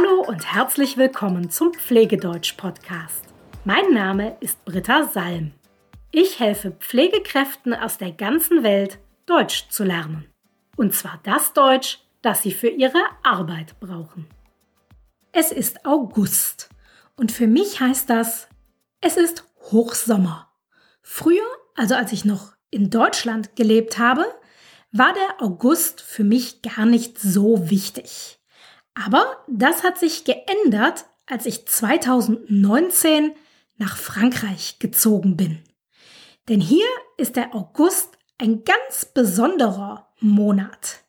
Hallo und herzlich willkommen zum Pflegedeutsch-Podcast. Mein Name ist Britta Salm. Ich helfe Pflegekräften aus der ganzen Welt, Deutsch zu lernen. Und zwar das Deutsch, das sie für ihre Arbeit brauchen. Es ist August und für mich heißt das, es ist Hochsommer. Früher, also als ich noch in Deutschland gelebt habe, war der August für mich gar nicht so wichtig. Aber das hat sich geändert, als ich 2019 nach Frankreich gezogen bin. Denn hier ist der August ein ganz besonderer Monat.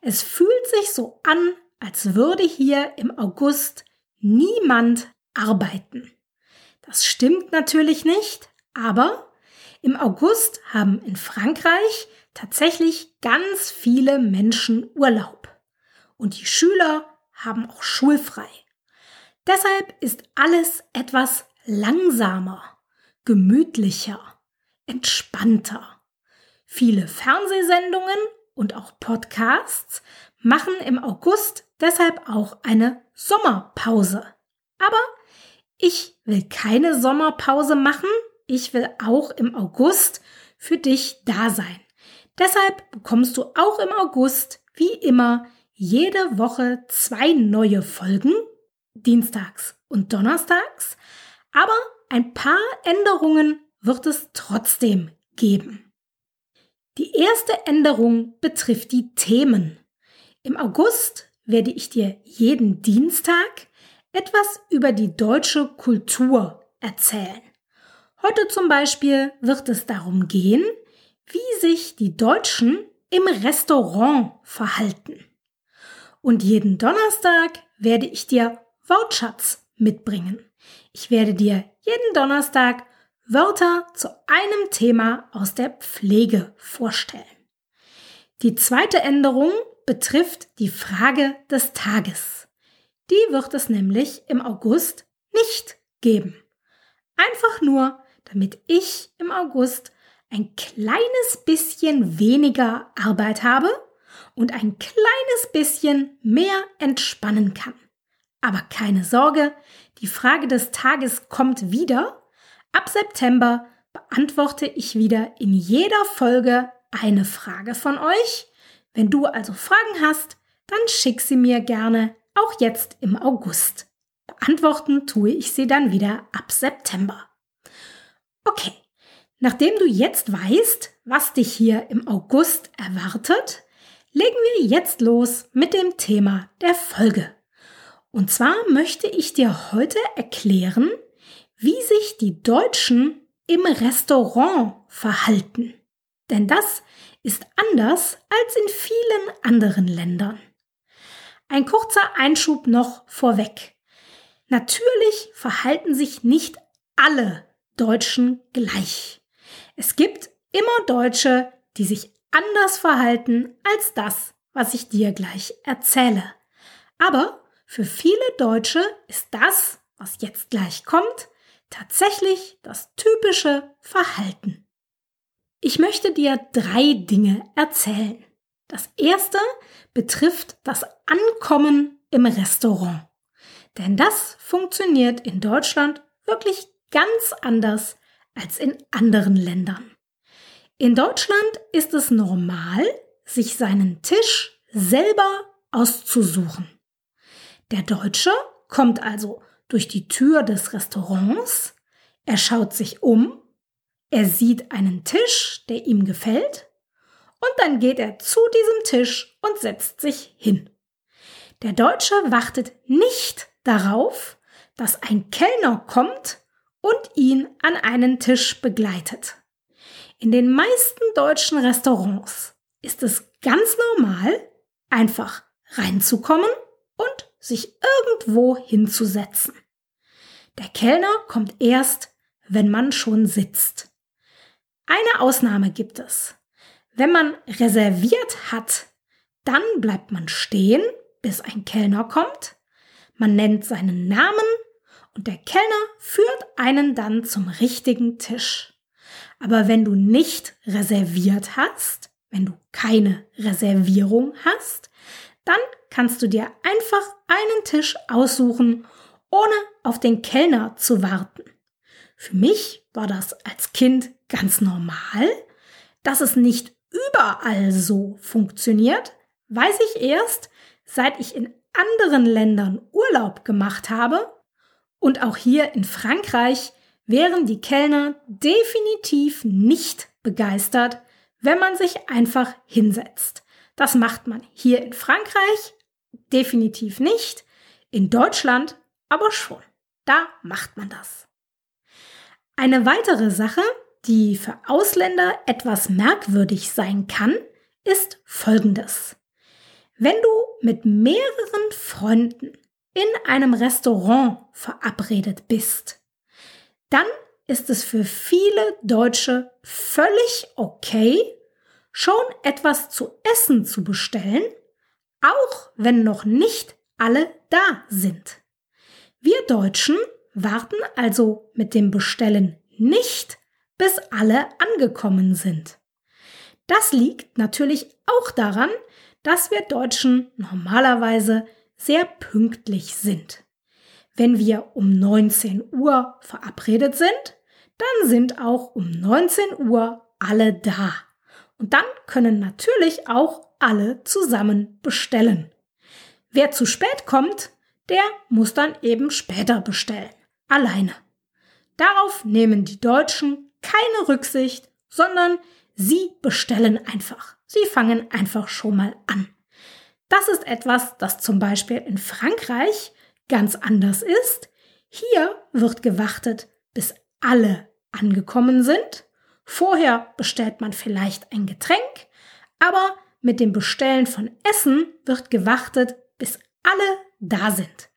Es fühlt sich so an, als würde hier im August niemand arbeiten. Das stimmt natürlich nicht, aber im August haben in Frankreich tatsächlich ganz viele Menschen Urlaub. Und die Schüler haben auch schulfrei. Deshalb ist alles etwas langsamer, gemütlicher, entspannter. Viele Fernsehsendungen und auch Podcasts machen im August deshalb auch eine Sommerpause. Aber ich will keine Sommerpause machen. Ich will auch im August für dich da sein. Deshalb bekommst du auch im August, wie immer, jede Woche zwei neue Folgen, dienstags und donnerstags, aber ein paar Änderungen wird es trotzdem geben. Die erste Änderung betrifft die Themen. Im August werde ich dir jeden Dienstag etwas über die deutsche Kultur erzählen. Heute zum Beispiel wird es darum gehen, wie sich die Deutschen im Restaurant verhalten. Und jeden Donnerstag werde ich dir Wortschatz mitbringen. Ich werde dir jeden Donnerstag Wörter zu einem Thema aus der Pflege vorstellen. Die zweite Änderung betrifft die Frage des Tages. Die wird es nämlich im August nicht geben. Einfach nur, damit ich im August ein kleines bisschen weniger Arbeit habe und ein kleines bisschen mehr entspannen kann. Aber keine Sorge, die Frage des Tages kommt wieder. Ab September beantworte ich wieder in jeder Folge eine Frage von euch. Wenn du also Fragen hast, dann schick sie mir gerne auch jetzt im August. Beantworten tue ich sie dann wieder ab September. Okay, nachdem du jetzt weißt, was dich hier im August erwartet, legen wir jetzt los mit dem Thema der Folge. Und zwar möchte ich dir heute erklären, wie sich die Deutschen im Restaurant verhalten. Denn das ist anders als in vielen anderen Ländern. Ein kurzer Einschub noch vorweg. Natürlich verhalten sich nicht alle Deutschen gleich. Es gibt immer Deutsche, die sich anders verhalten als das, was ich dir gleich erzähle. Aber für viele Deutsche ist das, was jetzt gleich kommt, tatsächlich das typische Verhalten. Ich möchte dir drei Dinge erzählen. Das erste betrifft das Ankommen im Restaurant. Denn das funktioniert in Deutschland wirklich ganz anders als in anderen Ländern. In Deutschland ist es normal, sich seinen Tisch selber auszusuchen. Der Deutsche kommt also durch die Tür des Restaurants, er schaut sich um, er sieht einen Tisch, der ihm gefällt, und dann geht er zu diesem Tisch und setzt sich hin. Der Deutsche wartet nicht darauf, dass ein Kellner kommt und ihn an einen Tisch begleitet. In den meisten deutschen Restaurants ist es ganz normal, einfach reinzukommen und sich irgendwo hinzusetzen. Der Kellner kommt erst, wenn man schon sitzt. Eine Ausnahme gibt es. Wenn man reserviert hat, dann bleibt man stehen, bis ein Kellner kommt. Man nennt seinen Namen und der Kellner führt einen dann zum richtigen Tisch. Aber wenn du nicht reserviert hast, wenn du keine Reservierung hast, Dann kannst du dir einfach einen Tisch aussuchen, ohne auf den Kellner zu warten. Für mich war das als Kind ganz normal. Dass es nicht überall so funktioniert, weiß ich erst, seit ich in anderen Ländern Urlaub gemacht habe. Und auch hier in Frankreich wären die Kellner definitiv nicht begeistert, wenn man sich einfach hinsetzt. Das macht man hier in Frankreich definitiv nicht, in Deutschland aber schon. Da macht man das. Eine weitere Sache, die für Ausländer etwas merkwürdig sein kann, ist folgendes. Wenn du mit mehreren Freunden in einem Restaurant verabredet bist, dann ist es für viele Deutsche völlig okay, schon etwas zu essen zu bestellen, auch wenn noch nicht alle da sind. Wir Deutschen warten also mit dem Bestellen nicht, bis alle angekommen sind. Das liegt natürlich auch daran, dass wir Deutschen normalerweise sehr pünktlich sind. Wenn wir um 19 Uhr verabredet sind, dann sind auch um 19 Uhr alle da. Und dann können natürlich auch alle zusammen bestellen. Wer zu spät kommt, der muss dann eben später bestellen. Alleine. Darauf nehmen die Deutschen keine Rücksicht, sondern sie bestellen einfach. Sie fangen einfach schon mal an. Das ist etwas, das zum Beispiel in Frankreich ganz anders ist. Hier wird gewartet, bis alle angekommen sind. Vorher bestellt man vielleicht ein Getränk, aber mit dem Bestellen von Essen wird gewartet, bis alle da sind.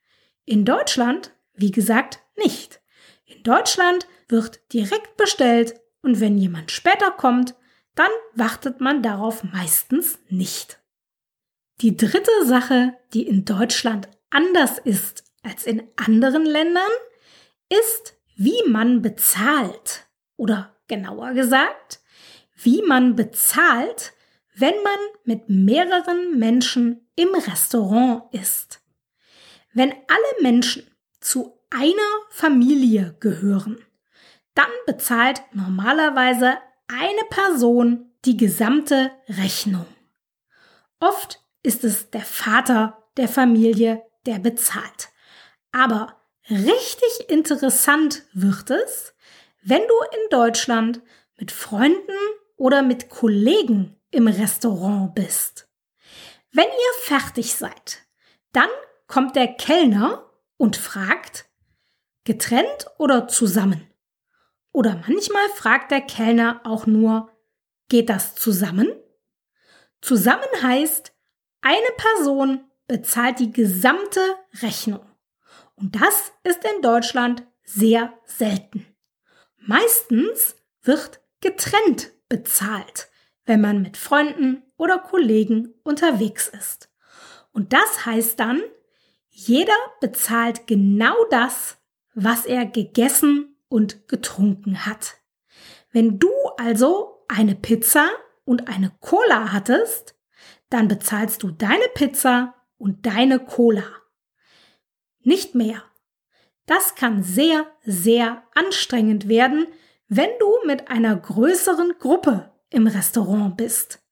In Deutschland, wie gesagt, nicht. In Deutschland wird direkt bestellt und wenn jemand später kommt, dann wartet man darauf meistens nicht. Die dritte Sache, die in Deutschland anders ist als in anderen Ländern, ist, wie man bezahlt. Oder genauer gesagt, wie man bezahlt, wenn man mit mehreren Menschen im Restaurant ist. Wenn alle Menschen zu einer Familie gehören, dann bezahlt normalerweise eine Person die gesamte Rechnung. Oft ist es der Vater der Familie, der bezahlt. Aber richtig interessant wird es, wenn du in Deutschland mit Freunden oder mit Kollegen im Restaurant bist. Wenn ihr fertig seid, dann kommt der Kellner und fragt, getrennt oder zusammen? Oder manchmal fragt der Kellner auch nur, geht das zusammen? Zusammen heißt, eine Person bezahlt die gesamte Rechnung. Und das ist in Deutschland sehr selten. Meistens wird getrennt bezahlt, wenn man mit Freunden oder Kollegen unterwegs ist. Und das heißt dann, jeder bezahlt genau das, was er gegessen und getrunken hat. Wenn du also eine Pizza und eine Cola hattest, dann bezahlst du deine Pizza und deine Cola. Nicht mehr. Das kann sehr, sehr anstrengend werden, wenn du mit einer größeren Gruppe im Restaurant bist.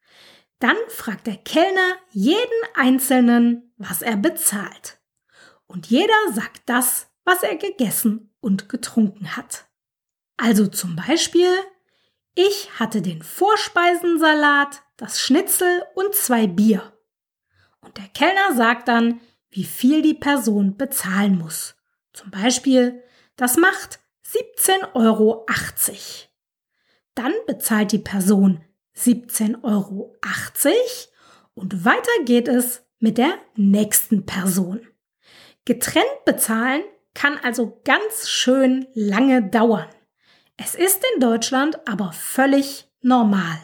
Dann fragt der Kellner jeden Einzelnen, was er bezahlt. Und jeder sagt das, was er gegessen und getrunken hat. Also zum Beispiel, ich hatte den Vorspeisensalat, das Schnitzel und zwei Bier. Und der Kellner sagt dann, wie viel die Person bezahlen muss. Zum Beispiel, das macht 17,80 Euro. Dann bezahlt die Person 17,80 Euro und weiter geht es mit der nächsten Person. Getrennt bezahlen kann also ganz schön lange dauern. Es ist in Deutschland aber völlig normal.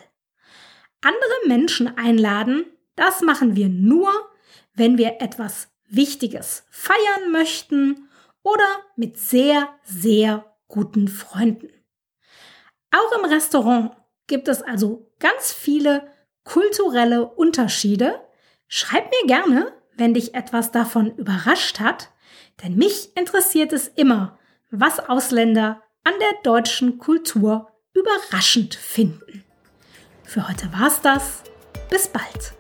Andere Menschen einladen, das machen wir nur, wenn wir etwas Wichtiges feiern möchten oder mit sehr, sehr guten Freunden. Auch im Restaurant gibt es also ganz viele kulturelle Unterschiede, Schreib mir gerne, wenn dich etwas davon überrascht hat, denn mich interessiert es immer, was Ausländer an der deutschen Kultur überraschend finden. Für heute war's das. Bis bald.